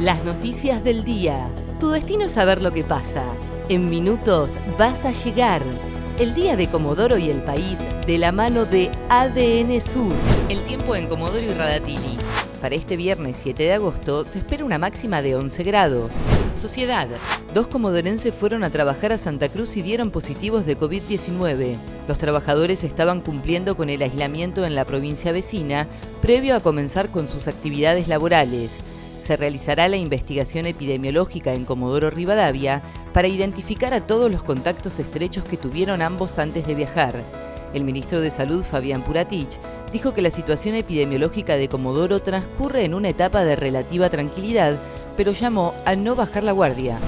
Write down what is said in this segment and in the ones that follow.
Las noticias del día. Tu destino es saber lo que pasa. En minutos vas a llegar. El día de Comodoro y el país de la mano de ADN Sur. El tiempo en Comodoro y Radatili. Para este viernes 7 de agosto se espera una máxima de 11 grados. Sociedad. Dos comodorenses fueron a trabajar a Santa Cruz y dieron positivos de COVID-19. Los trabajadores estaban cumpliendo con el aislamiento en la provincia vecina previo a comenzar con sus actividades laborales. Se realizará la investigación epidemiológica en Comodoro Rivadavia para identificar a todos los contactos estrechos que tuvieron ambos antes de viajar. El ministro de Salud, Fabián Puratich, dijo que la situación epidemiológica de Comodoro transcurre en una etapa de relativa tranquilidad, pero llamó a no bajar la guardia.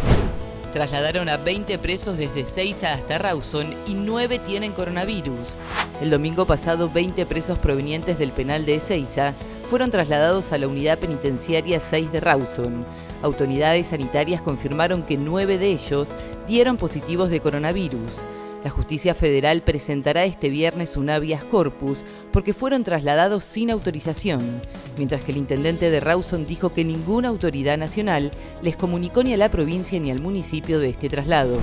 Trasladaron a 20 presos desde Ceiza hasta Rawson y 9 tienen coronavirus. El domingo pasado, 20 presos provenientes del penal de Ezeiza fueron trasladados a la unidad penitenciaria 6 de Rawson. Autoridades sanitarias confirmaron que 9 de ellos dieron positivos de coronavirus. La justicia federal presentará este viernes un habeas corpus porque fueron trasladados sin autorización, mientras que el intendente de Rawson dijo que ninguna autoridad nacional les comunicó ni a la provincia ni al municipio de este traslado.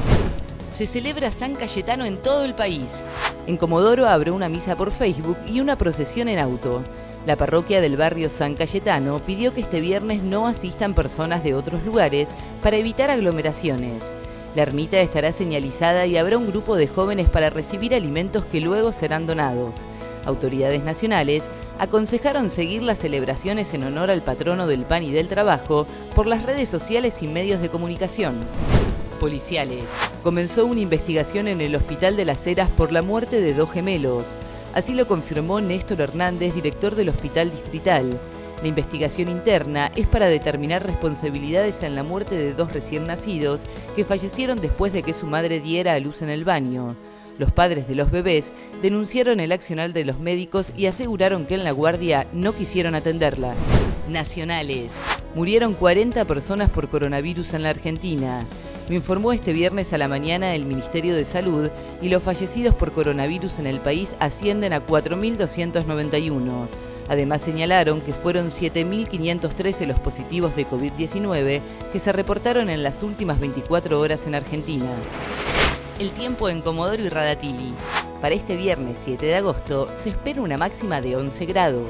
Se celebra San Cayetano en todo el país. En Comodoro abrió una misa por Facebook y una procesión en auto. La parroquia del barrio San Cayetano pidió que este viernes no asistan personas de otros lugares para evitar aglomeraciones. La ermita estará señalizada y habrá un grupo de jóvenes para recibir alimentos que luego serán donados. Autoridades nacionales aconsejaron seguir las celebraciones en honor al patrono del pan y del trabajo por las redes sociales y medios de comunicación. Policiales. Comenzó una investigación en el Hospital de las Heras por la muerte de dos gemelos. Así lo confirmó Néstor Hernández, director del Hospital Distrital. La investigación interna es para determinar responsabilidades en la muerte de dos recién nacidos que fallecieron después de que su madre diera a luz en el baño. Los padres de los bebés denunciaron el accional de los médicos y aseguraron que en la guardia no quisieron atenderla. Nacionales. Murieron 40 personas por coronavirus en la Argentina. Lo informó este viernes a la mañana el Ministerio de Salud y los fallecidos por coronavirus en el país ascienden a 4.291. Además señalaron que fueron 7.513 los positivos de COVID-19 que se reportaron en las últimas 24 horas en Argentina. El tiempo en Comodoro y Radatili. Para este viernes 7 de agosto se espera una máxima de 11 grados.